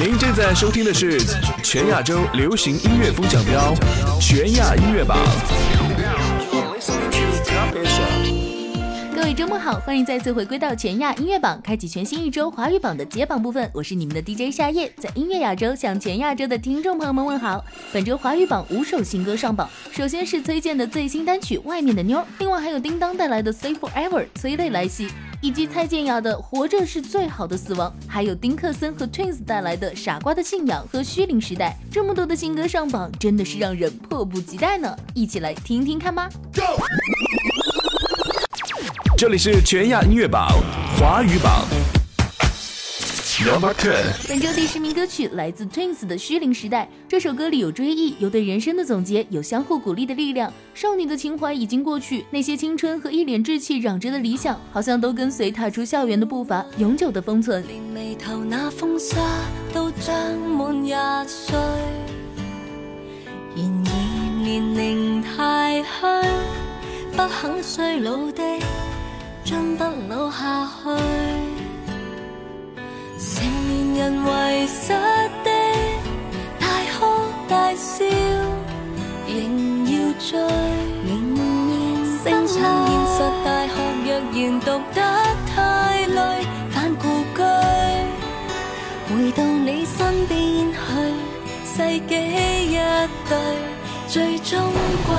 您正在收听的是全亚洲流行音乐风向标全亚音乐榜。各位周末好，欢迎再次回归到全亚音乐榜，开启全新一周华语榜的揭榜部分。我是你们的 DJ 夏夜，在音乐亚洲向全亚洲的听众朋友们问好。本周华语榜五首新歌上榜，首先是崔健的最新单曲《外面的妞》，另外还有叮当带来的《Stay Forever》，催泪来袭。以及蔡健雅的《活着是最好的死亡》，还有丁克森和 Twins 带来的《傻瓜的信仰》和《虚灵时代》，这么多的新歌上榜，真的是让人迫不及待呢！一起来听听看吧。这里是全亚音乐榜华语榜。本周第十名歌曲来自 Twins 的《虚龄时代》。这首歌里有追忆，有对人生的总结，有相互鼓励的力量。少女的情怀已经过去，那些青春和一脸稚气嚷着的理想，好像都跟随踏出校园的步伐，永久的封存。连眉头那风沙都长满廿岁，然而年龄太虚，不肯衰老的，将不老下去。成年人遗失的大哭大笑，仍要追。生趁现实大学若然读得太累，返故居，回到你身边去，世纪一对，最终归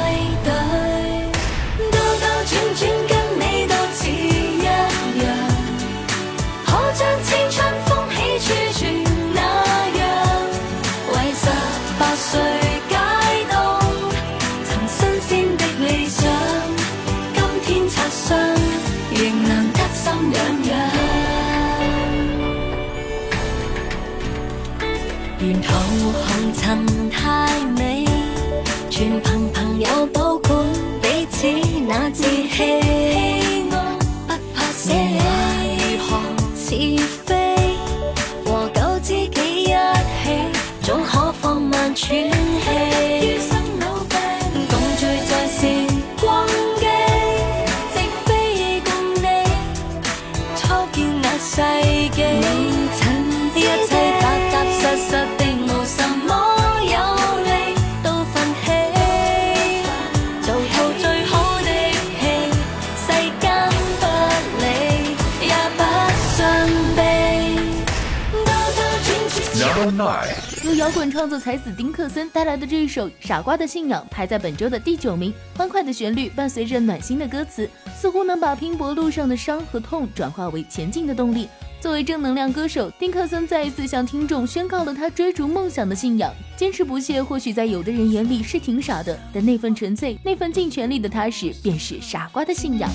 摇滚创作才子丁克森带来的这一首《傻瓜的信仰》排在本周的第九名。欢快的旋律伴随着暖心的歌词，似乎能把拼搏路上的伤和痛转化为前进的动力。作为正能量歌手，丁克森再一次向听众宣告了他追逐梦想的信仰。坚持不懈，或许在有的人眼里是挺傻的，但那份纯粹，那份尽全力的踏实，便是傻瓜的信仰。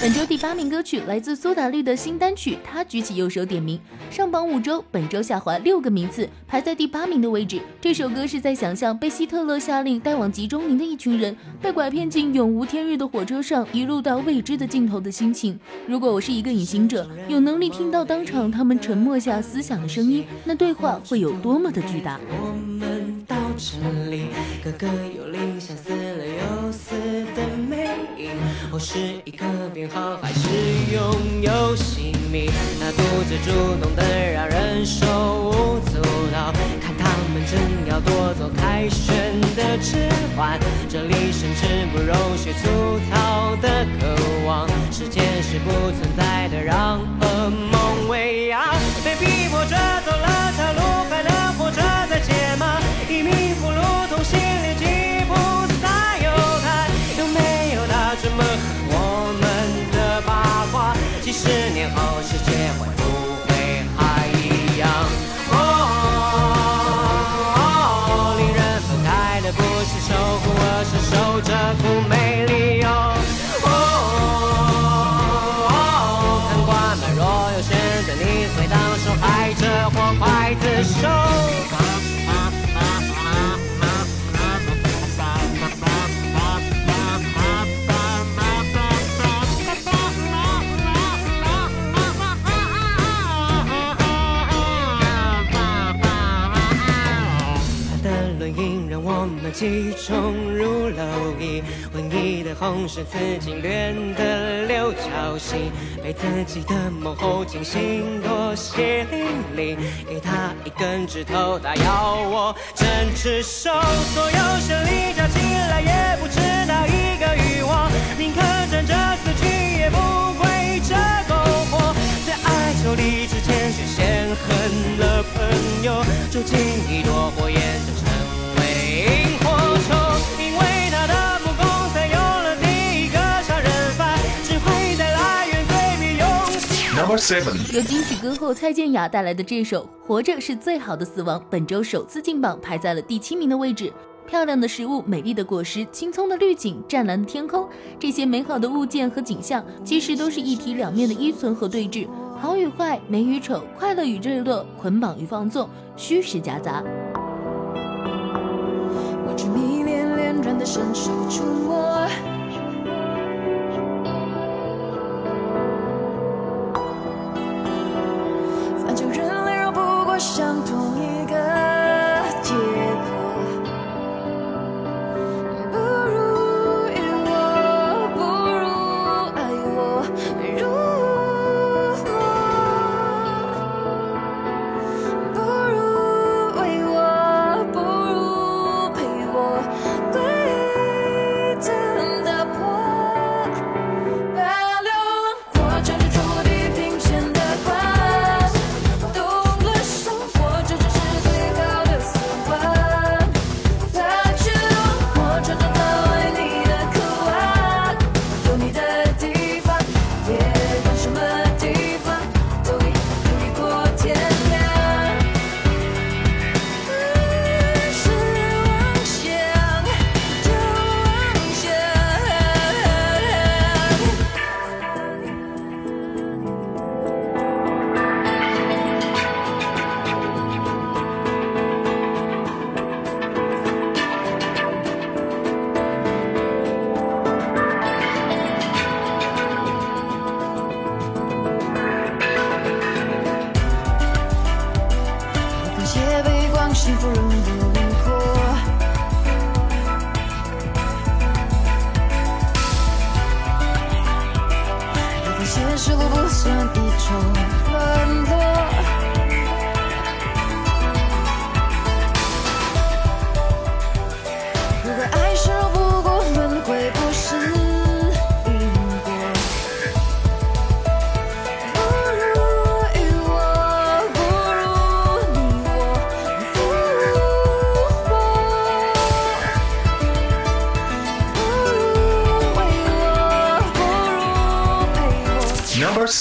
本周第八名歌曲来自苏打绿的新单曲《他举起右手点名》，上榜五周，本周下滑六个名次，排在第八名的位置。这首歌是在想象被希特勒下令带往集中营的一群人，被拐骗进永无天日的火车上，一路到未知的尽头的心情。如果我是一个隐形者，有能力听到当场他们沉默下思想的声音，那对话会有多么的巨大？我们到这里，个个有理想，死了又死的魅影。或是一个编号，还是拥有姓名？那独自主动的，让人手舞足蹈。看他们正要夺走凯旋的指环，这里甚至不容许粗糙的渴望。时间是不存在的，让噩梦喂养。被逼迫着走了条路，让我们集中如蝼蚁，文艺的红是刺金莲的六角星，被自己的梦后惊醒，多血淋淋。给他一根指头，他要我整只手，所有胜利加起来也不值那一个欲望，宁可站着死去，也不跪着篝火。在哀愁理智间却先恨了朋友，住进一朵火焰，Number seven. 由金曲歌后蔡健雅带来的这首《活着是最好的死亡》，本周首次进榜，排在了第七名的位置。漂亮的食物、美丽的果实、青葱的绿景、湛蓝的天空，这些美好的物件和景象，其实都是一体两面的依存和对峙。好与坏，美与丑，快乐与坠落，捆绑与放纵，虚实夹杂。我执迷恋连转的伸手触摸。类绕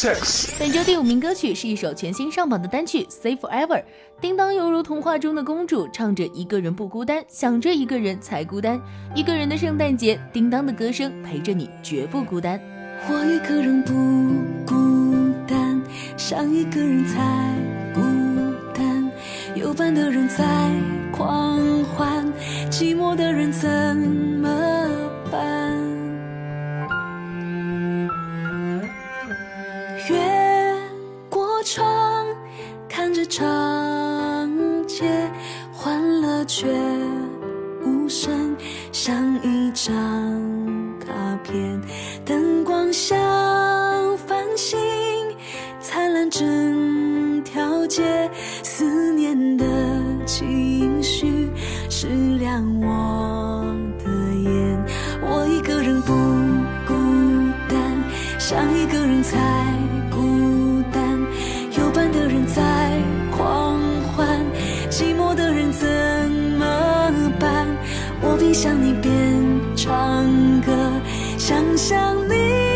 six，本周第五名歌曲是一首全新上榜的单曲《Say Forever》。叮当犹如童话中的公主，唱着一个人不孤单，想着一个人才孤单。一个人的圣诞节，叮当的歌声陪着你，绝不孤单。我一个人不孤单，想一个人才孤单。有伴的人在狂欢，寂寞的人怎长街，欢乐却无声，像一张卡片。灯光像繁星，灿烂整条街，思念的情绪是亮我的眼。我一个人不孤单，想一个人才孤单。有伴的人在想你边唱歌，想象你。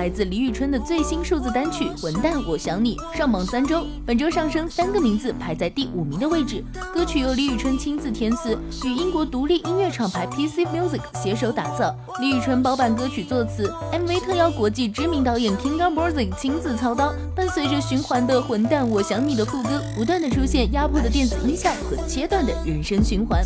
来自李宇春的最新数字单曲《混蛋我想你》，上榜三周，本周上升三个名字，排在第五名的位置。歌曲由李宇春亲自填词，与英国独立音乐厂牌 PC Music 携手打造。李宇春包办歌曲作词，MV 特邀国际知名导演 Kinga Borzing 亲自操刀。伴随着循环的《混蛋我想你》的副歌，不断的出现压迫的电子音效和切断的人声循环。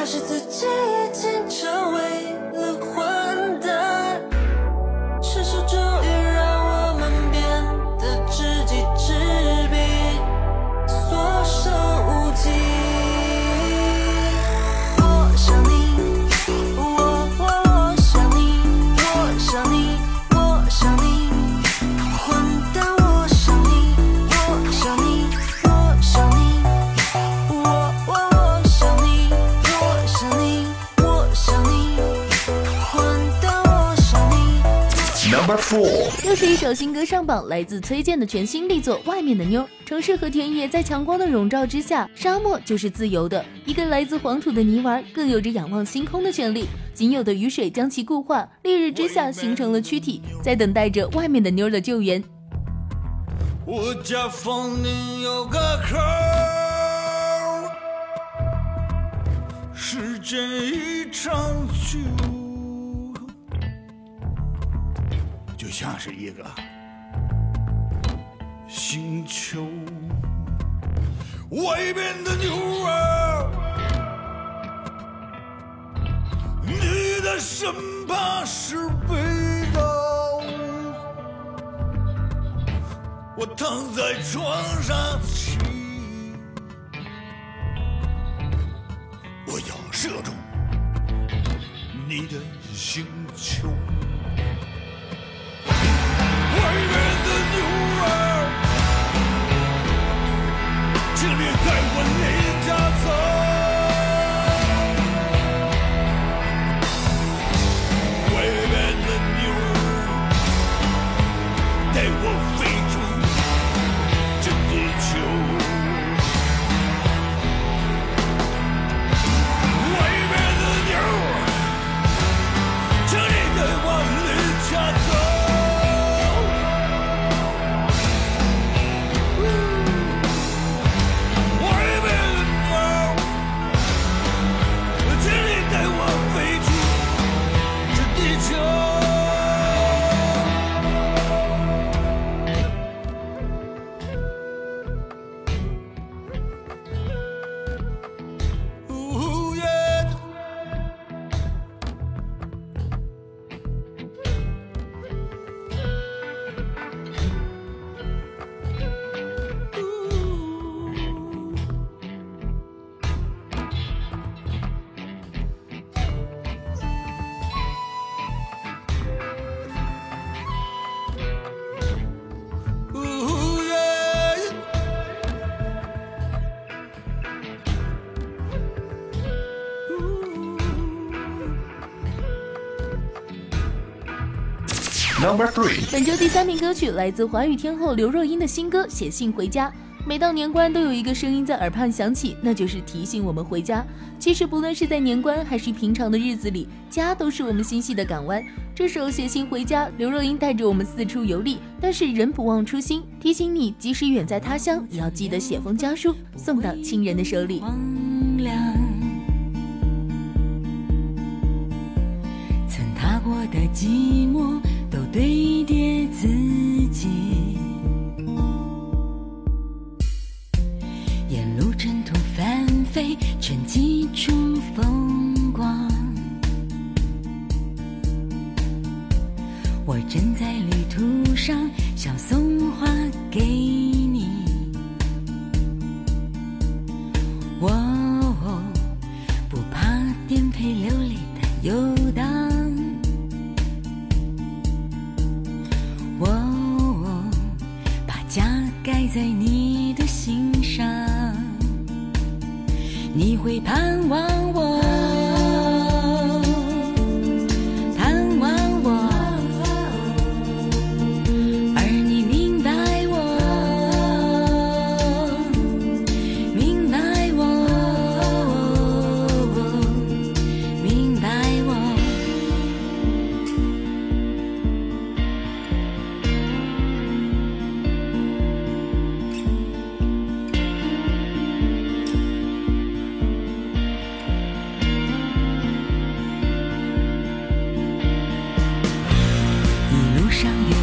还是自己。four，又是一首新歌上榜，来自崔健的全新力作《外面的妞》。城市和田野在强光的笼罩之下，沙漠就是自由的。一个来自黄土的泥丸，更有着仰望星空的权利。仅有的雨水将其固化，烈日之下形成了躯体，在等待着外面的妞的救援。我家房顶有个口，时间一长久，像是一个星球。外边的牛儿，你的身旁是北岛。我躺在床上起，我要射中你的星球。，Number three，本周第三名歌曲来自华语天后刘若英的新歌《写信回家》。每到年关，都有一个声音在耳畔响起，那就是提醒我们回家。其实，不论是在年关还是平常的日子里，家都是我们心系的港湾。这首《写信回家》，刘若英带着我们四处游历，但是人不忘初心，提醒你，即使远在他乡，也要记得写封家书送到亲人的手里。曾踏过的寂寞都堆叠自己，沿路尘土翻飞，沉积出风光。我正在旅途上，想送花给上越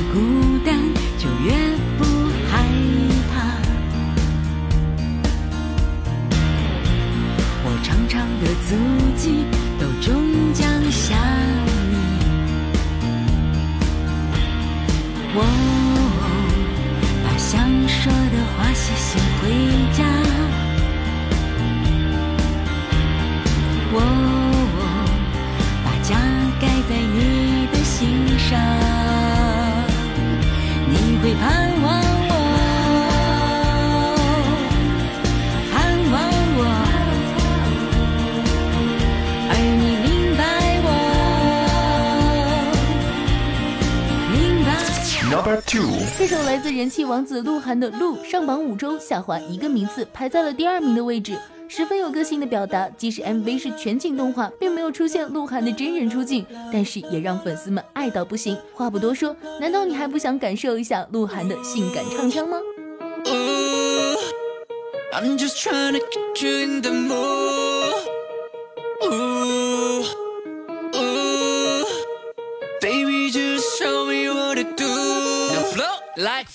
王子鹿晗的《鹿》上榜五周，下滑一个名次，排在了第二名的位置，十分有个性的表达。即使 MV 是全景动画，并没有出现鹿晗的真人出镜，但是也让粉丝们爱到不行。话不多说，难道你还不想感受一下鹿晗的性感唱腔吗？Like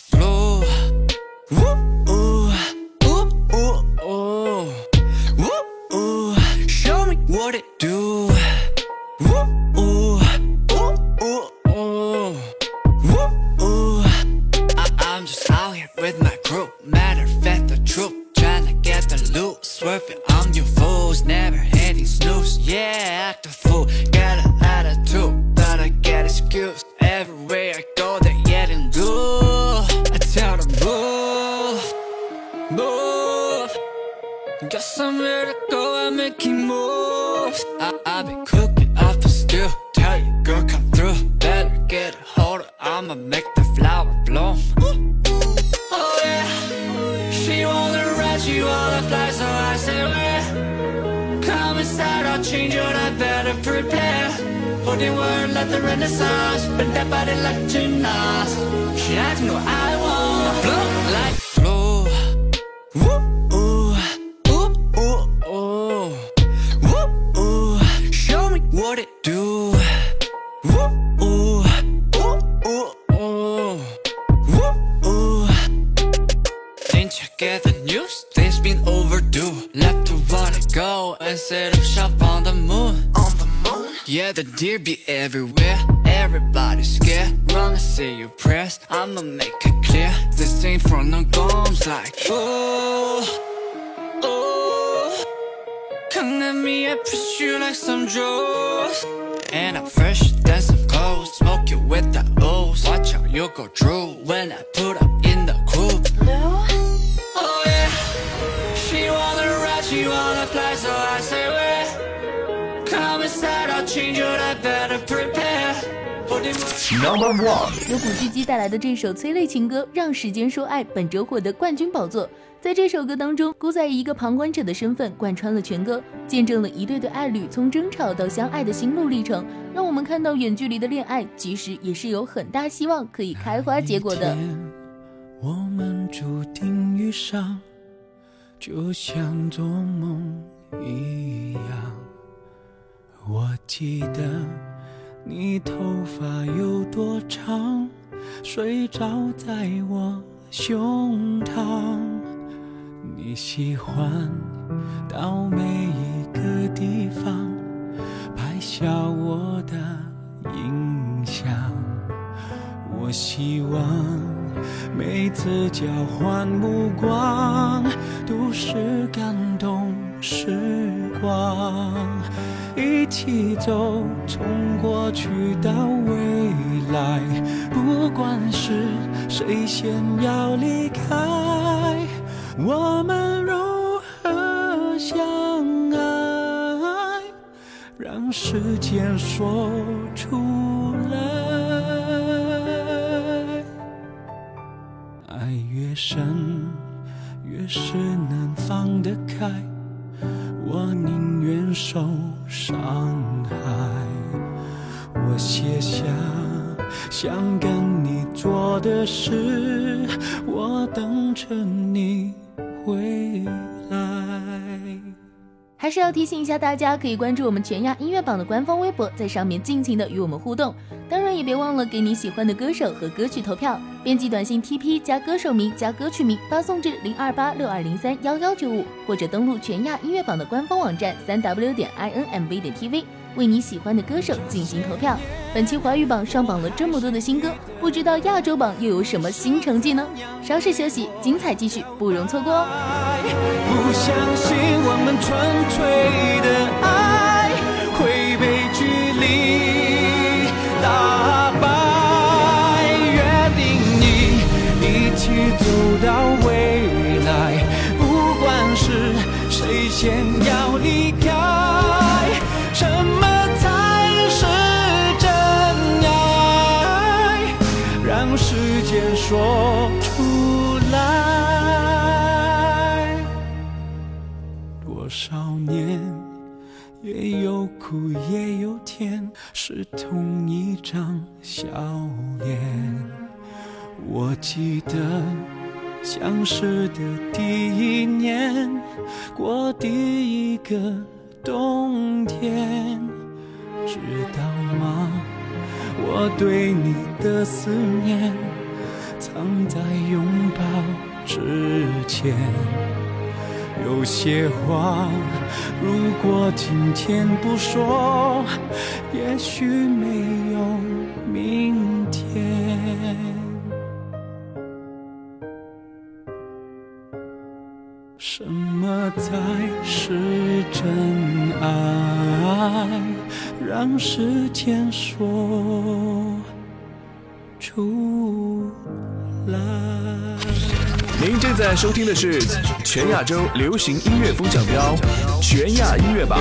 Number one，由古巨基带来的这首催泪情歌《让时间说爱》，本周获得冠军宝座。在这首歌当中，古仔以一个旁观者的身份贯穿了全歌，见证了一对对爱侣从争吵到相爱的心路历程，让我们看到远距离的恋爱其实也是有很大希望可以开花结果的。我们注定遇上，就像做梦一样。我记得你头发有多长，睡着在我胸膛。你喜欢到每一个地方拍下我的影像。我希望每次交换目光都是感动时光，一起走，从过去到未来，不管是谁先要离开，我们如何相爱？让时间说出来。爱越深，越是能放得开。我宁愿受伤害。我写下想跟你做的事，我等着你回。还是要提醒一下大家，可以关注我们全亚音乐榜的官方微博，在上面尽情的与我们互动。当然也别忘了给你喜欢的歌手和歌曲投票，编辑短信 TP 加歌手名加歌曲名发送至零二八六二零三幺幺九五，或者登录全亚音乐榜的官方网站三 w 点 i n m v 点 t v，为你喜欢的歌手进行投票。本期华语榜上榜了这么多的新歌，不知道亚洲榜又有什么新成绩呢？稍事休息，精彩继续，不容错过哦。不相信我们纯粹的爱会被距离打败，约定你一起走到未来，不管是谁先要离开，少年，也有苦也有甜，是同一张笑脸。我记得相识的第一年，过第一个冬天，知道吗？我对你的思念，藏在拥抱之前。有些话，如果今天不说，也许没有明天。什么才是真爱？让时间说出来。您正在收听的是全亚洲流行音乐风向标全亚音乐榜。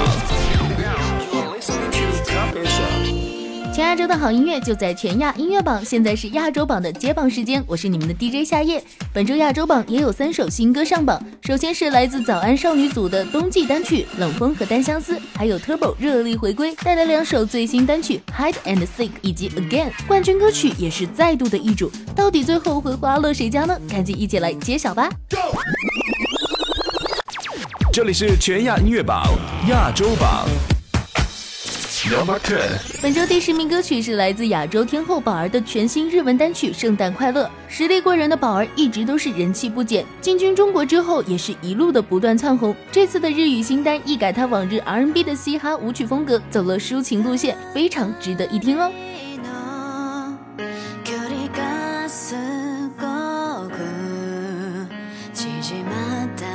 全亚洲的好音乐就在全亚音乐榜，现在是亚洲榜的揭榜时间，我是你们的 DJ 夏夜。本周亚洲榜也有三首新歌上榜，首先是来自早安少女组的冬季单曲《冷风》和《单相思》，还有 Turbo 热力回归，带来两首最新单曲《Hide and Seek》以及《Again》。冠军歌曲也是再度的易主，到底最后会花落谁家呢？赶紧一起来揭晓吧！这里是全亚音乐榜亚洲榜。Number Ten，本周第十名歌曲是来自亚洲天后宝儿的全新日文单曲《圣诞快乐》。实力过人的宝儿一直都是人气不减，进军中国之后也是一路的不断窜红。这次的日语新单一改他往日 R&B 的嘻哈舞曲风格，走了抒情路线，非常值得一听哦。距離がすごく縮まった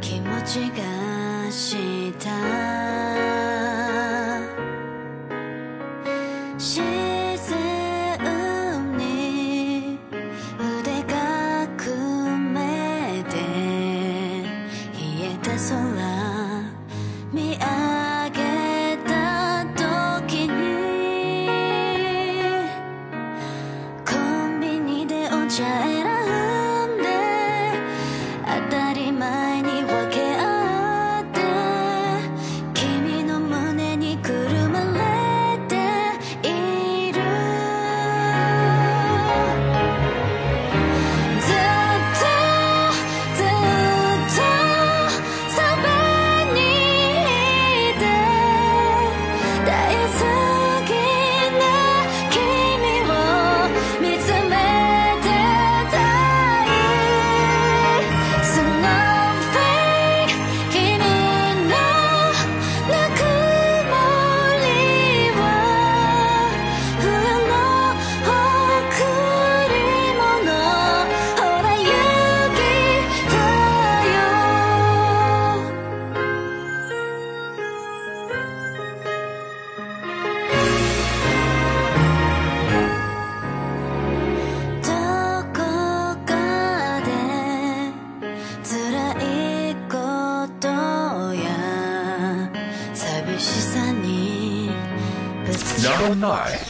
気持ちがした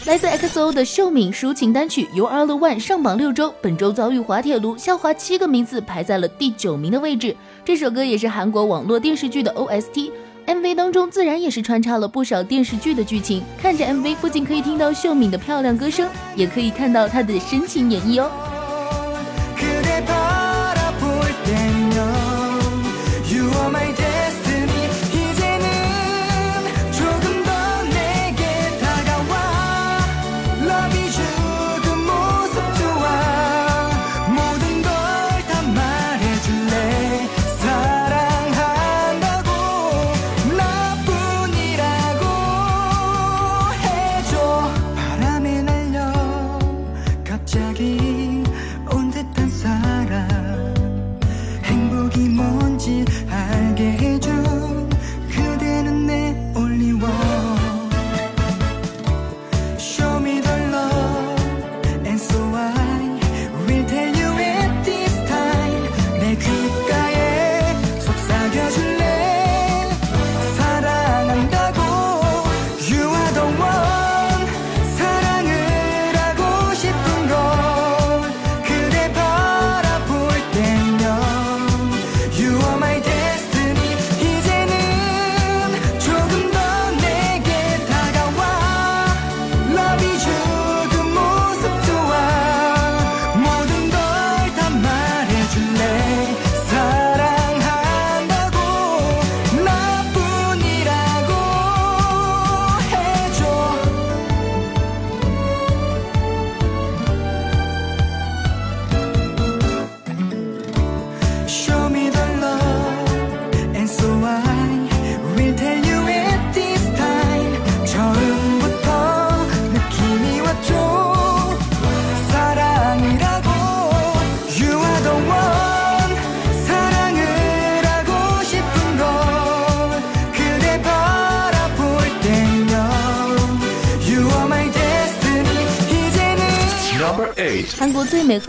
来自 XO 的秀敏抒情单曲《You Are the One》上榜六周，本周遭遇滑铁卢，下滑七个名次，排在了第九名的位置。这首歌也是韩国网络电视剧的 OST。MV 当中自然也是穿插了不少电视剧的剧情，看着 MV 不仅可以听到秀敏的漂亮歌声，也可以看到她的深情演绎哦。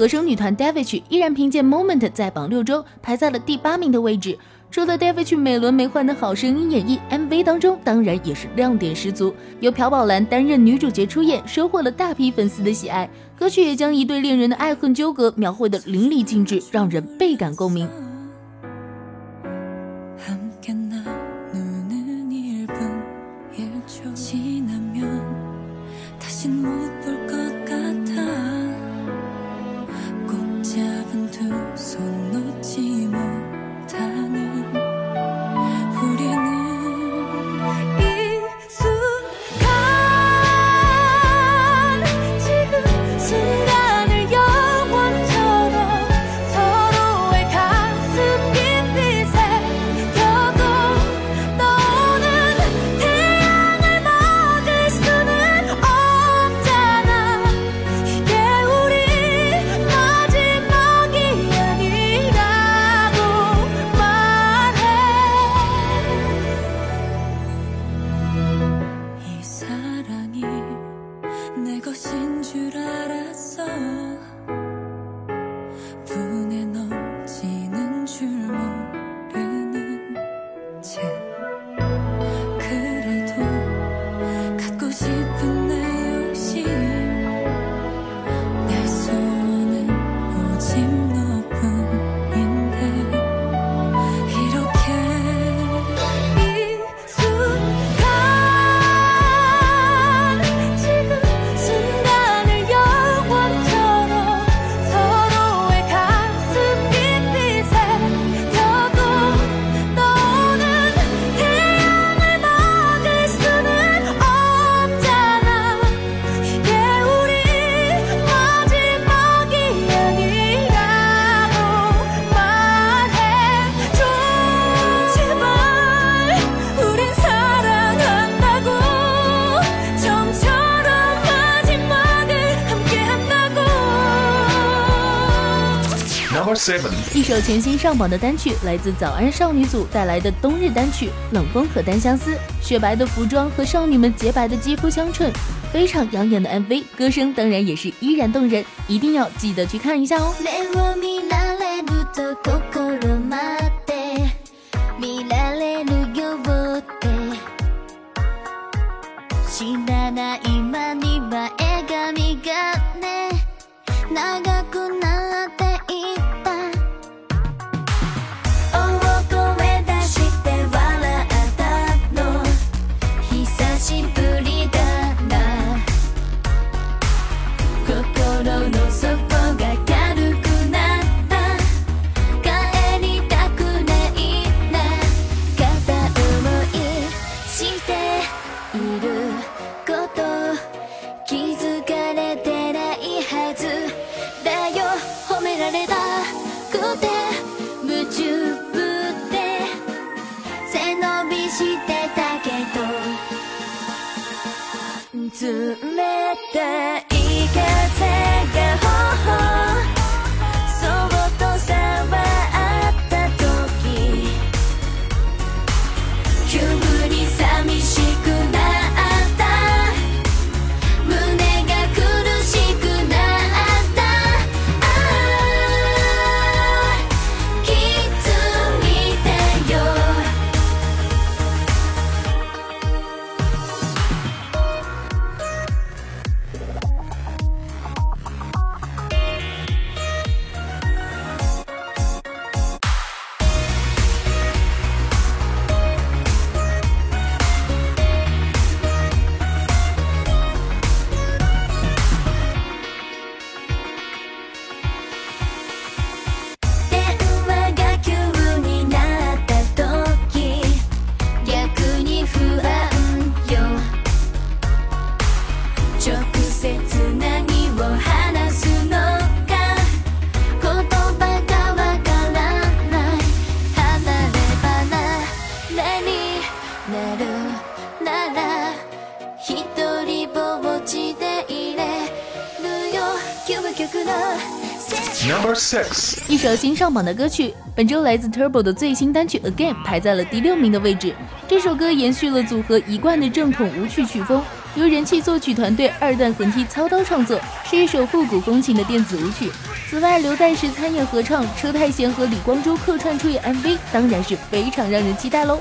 和声女团 Davichi 依然凭借 moment 在榜六周排在了第八名的位置。除了 Davichi 每轮没换的好声音演绎 MV 当中，当然也是亮点十足。由朴宝蓝担任女主角出演，收获了大批粉丝的喜爱。歌曲也将一对恋人的爱恨纠葛描绘的淋漓尽致，让人倍感共鸣。一首全新上榜的单曲来自早安少女组带来的冬日单曲冷风和单相思雪白的服装和少女们洁白的肌肤相衬非常养眼的 mv 歌声当然也是依然动人一定要记得去看一下哦。yeah. 一首新上榜的歌曲，本周来自 Turbo 的最新单曲《Again》排在了第六名的位置。这首歌延续了组合一贯的正统舞曲曲风，由人气作曲团队二段横踢操刀创作，是一首复古风情的电子舞曲。此外，刘在石参演合唱，车太贤和李光洙客串出演 MV，当然是非常让人期待喽。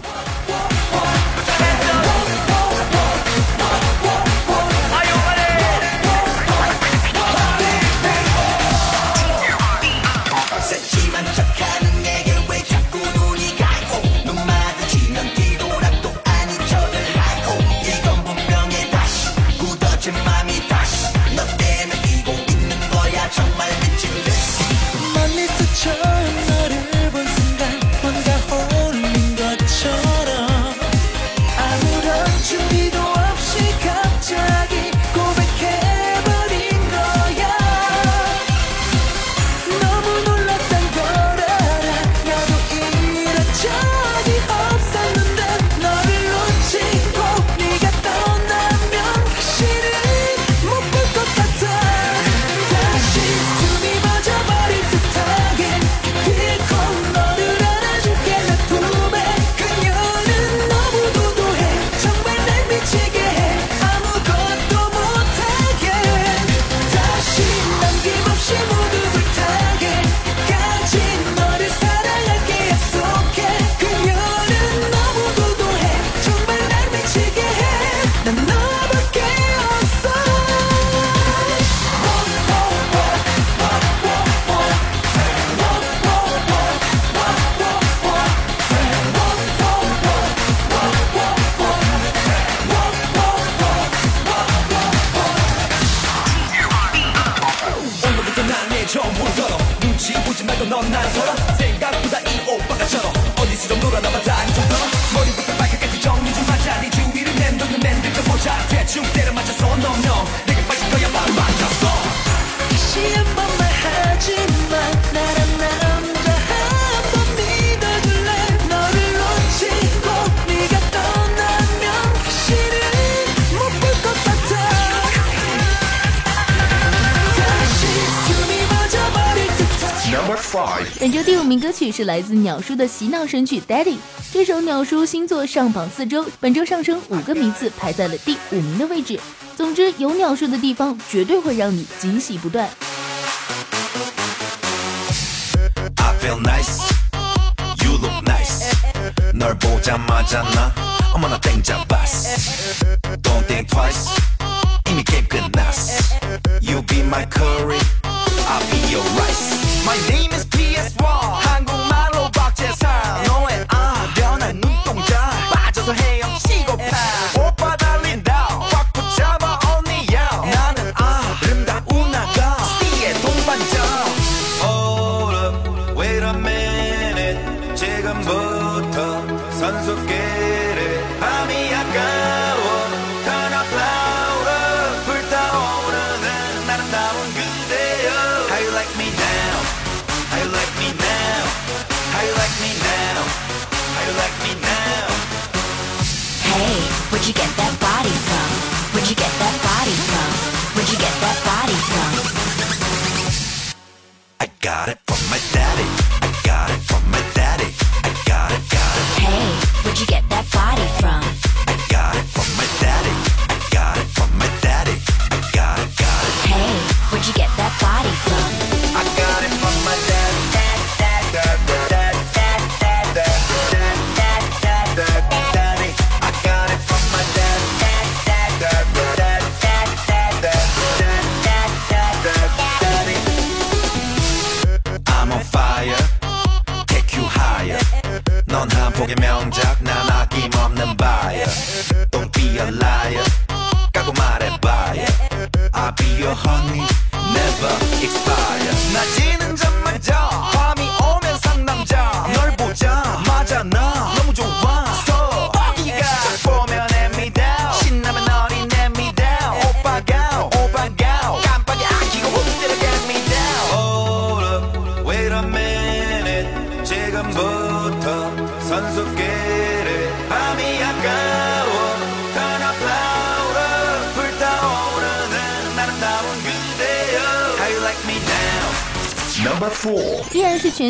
本周第五名歌曲是来自鸟叔的洗脑神曲《Daddy》。这首鸟叔新作上榜四周，本周上升五个名次，排在了第五名的位置。总之，有鸟叔的地方绝对会让你惊喜不断。 I feel nice. You look nice. 널 보자마자 나 어머나 땡잡았어. Don't think twice. 이미 게임 끝났어. You be my curry. I'll be your rice. My name is PS1.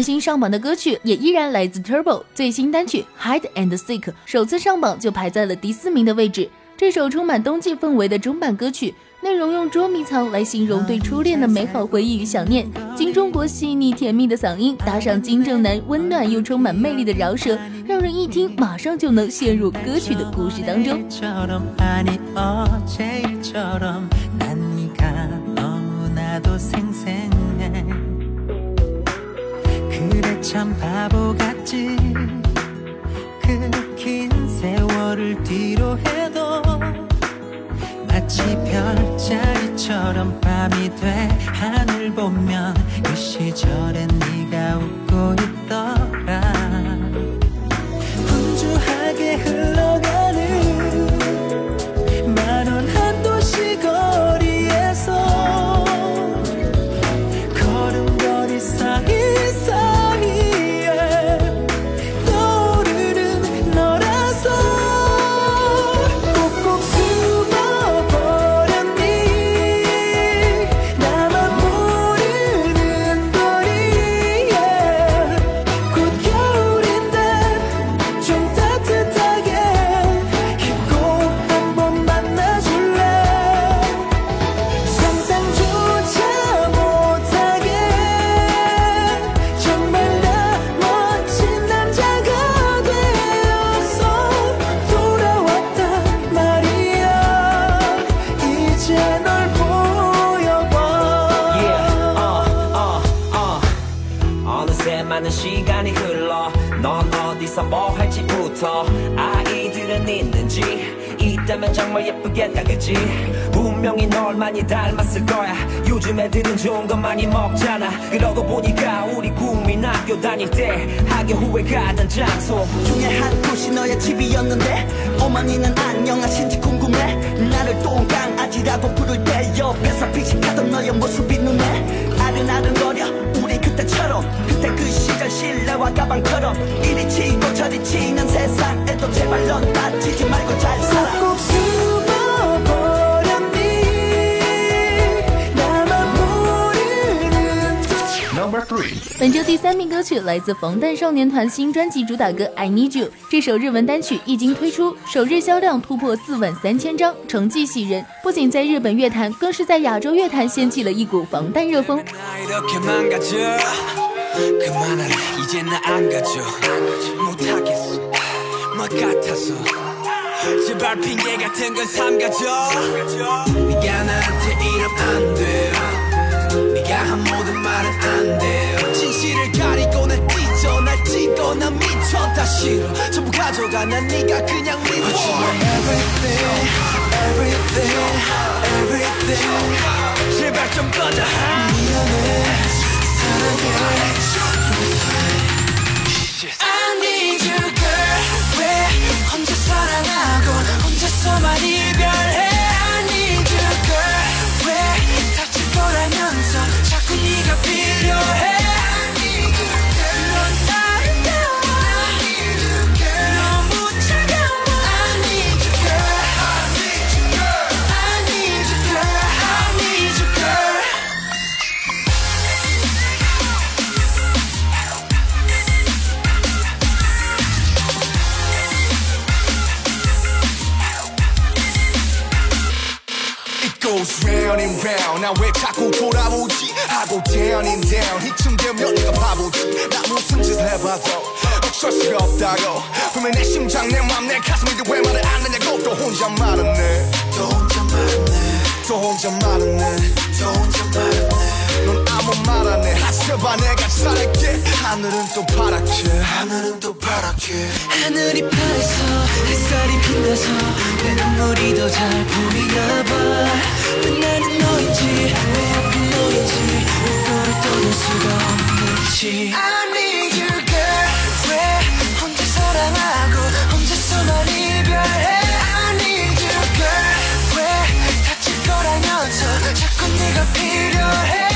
新上榜的歌曲，也依然来自 Turbo 最新单曲 Hide and Seek，首次上榜就排在了第四名的位置。这首充满冬季氛围的中版歌曲，内容用捉迷藏来形容对初恋的美好回忆与想念。金中国细腻甜蜜的嗓音，搭上金正男温暖又充满魅力的饶舌，让人一听马上就能陷入歌曲的故事当中。 그래 참 바보 같지. 그 긴 세월을 뒤로 해도 마치 별자리처럼 밤이 돼 하늘 보면 그 시절엔 네가 웃고 있더 있다면 정말 예쁘겠다 그지. 분명히 널 많이 닮았을 거야. 요즘 애들은 좋은 것 많이 먹잖아. 그러고 보니까 우리 국민 학교 다닐 때 학교 후에 가던 장소 중에 한 곳이 너의 집이었는데 어머니는 안녕하신지 궁금해. 나를 똥강아지라고 부를 때 옆에서 피식하던 너의 모습이 눈에 아른아른거려. 우리 그때처럼 그때 그 시절 실내와 가방처럼 이리 치고 저리 치는 세상에도 제발 넌 다치지 말고 잘 살아 本周第三名歌曲来自防弹少年团新专辑主打歌《I Need You》。这首日文单曲一经推出，首日销量突破四万三千张，成绩喜人。不仅在日本乐坛，更是在亚洲乐坛掀起了一股防弹热风。 네가 한 모든 말은 안 돼요. 진실을 가리고 날 찢어 날 찢고 난 미쳐 다 싫어. 전부 가져가 난 네가 그냥 미워 Everything everything everything. 제발 좀 꺼져. 미안해. 사랑해. I need you girl 왜 혼자 사랑하고 혼자서만 이별 고 down. 이쯤 되면 네가 바보지 나 무슨 짓을 해봐도 어쩔 수가 없다고 분명히 내 심장 내맘내 가슴인데 왜 말을 안 하냐고 또 혼자 말았네 또 혼자 말았네 또 혼자 말았네 또 혼자 말았네 넌 아무 말 안 해 하셔봐 내가 잘할게 하늘은 또 파랗게. 하늘은 또 파랗게. 하늘이 파래서 햇살이 빛나서 내 눈물이 더 잘 보이나 봐. 왜 나는 너인지 왜 하필 너인지. 이거를 떠날 수가 없는지. I need you girl. 왜 혼자 사랑하고 혼자서만 이별해 I need you girl. 왜 다칠 거라면서 자꾸 네가 필요해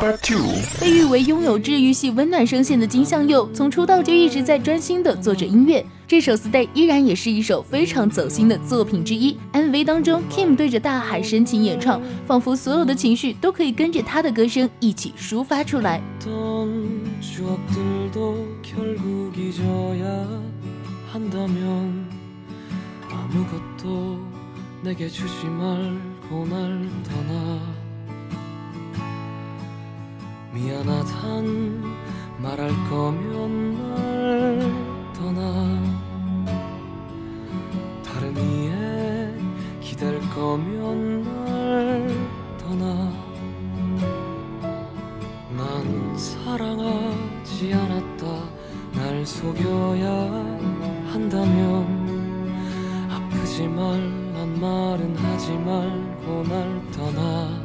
Number two，被誉为拥有治愈系温暖声线的金相佑，从出道就一直在专心的做着音乐。这首《Stay》依然也是一首非常走心的作品之一。MV 当中，Kim 对着大海深情演唱，仿佛所有的情绪都可以跟着他的歌声一起抒发出来。 미안하단 말할 거면 날 떠나. 다른 이에 기댈 거면 날 떠나. 난 사랑하지 않았다. 날 속여야 한다면 아프지 말란 말은 하지 말고 날 떠나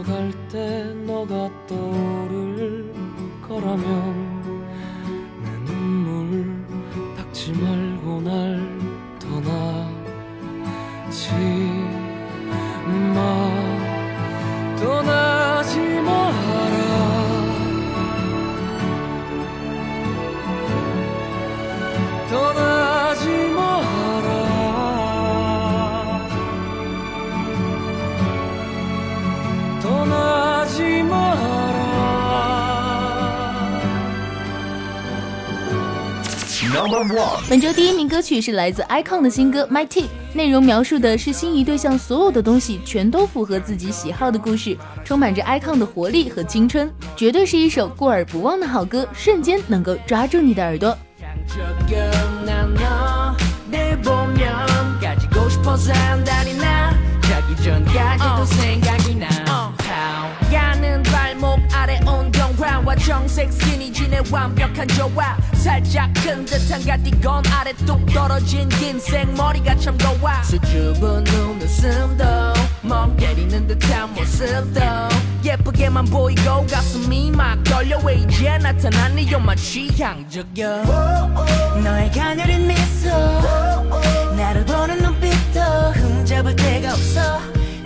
걸어갈 때 너가 떠오를 거라면 本周第一名歌曲是来自 icon 的新歌《My Tip》，内容描述的是心仪对象所有的东西全都符合自己喜好的故事，充满着 icon 的活力和青春，绝对是一首过耳不忘的好歌，瞬间能够抓住你的耳朵。 정색 스키니진의 완벽한 조화. 살짝 큰 듯한 가디건 아래 뚝 떨어진 긴 생머리가 참 고와 수줍은 눈웃음도 멍 때리는 듯한 모습도 예쁘게만 보이고 가슴이 막 떨려 왜 이제 나타나니? 요마 취향적여. 너의 가녀린 미소. 나를 보는 눈빛도 흠잡을 데가 없어.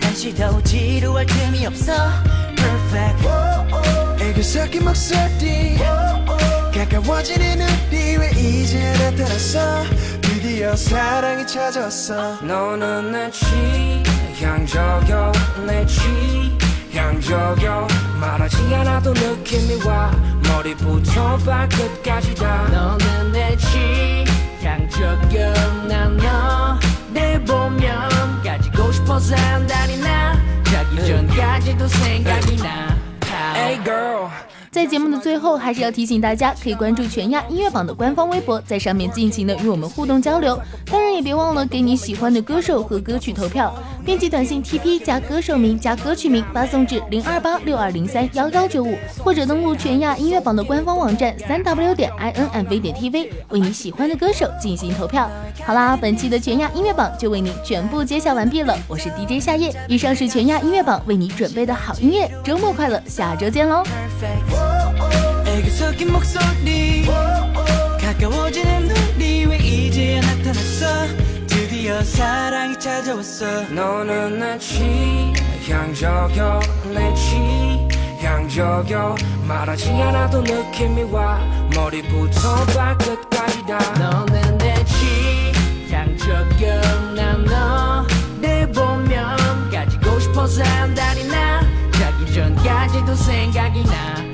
한시도 지루할 틈이 없어 Perfect 애교 섞인 목소리. 가까워지는 우리 왜 이제 나타났어 드디어 사랑이 찾아왔어. 너는 내 취향저격 내 취향저격 말하지 않아도 느낌이 와. 머리부터 발끝까지 다. 너는 내 취향적여 난너내 보면 가지고 싶어서 한다니 나 자기 전까지도 생각이 나 Hey girl 在节目的最后，还是要提醒大家，可以关注全亚音乐榜的官方微博，在上面尽情的与我们互动交流。当然，也别忘了给你喜欢的歌手和歌曲投票。编辑短信 TP 加歌手名加歌曲名发送至零二八六二零三幺幺九五，或者登录全亚音乐榜的官方网站三 w 点 i n m v 点 tv，为你喜欢的歌手进行投票。好啦，本期的全亚音乐榜就为您全部揭晓完毕了。我是 DJ 夏夜，以上是全亚音乐榜为你准备的好音乐。周末快乐，下周见喽！ 애교 섞인 목소리. 가까워지는 우리 왜 이제야 나타났어? 드디어 사랑이 찾아왔어. 너는 내 취향저격 내 취향저격. 말하지 않아도 느낌이 와. 머리부터 발끝까지 다. 너는 내 취향적여 난너 내 보면 가지고 싶어서 한다니 나. 자기 전까지도 생각이 나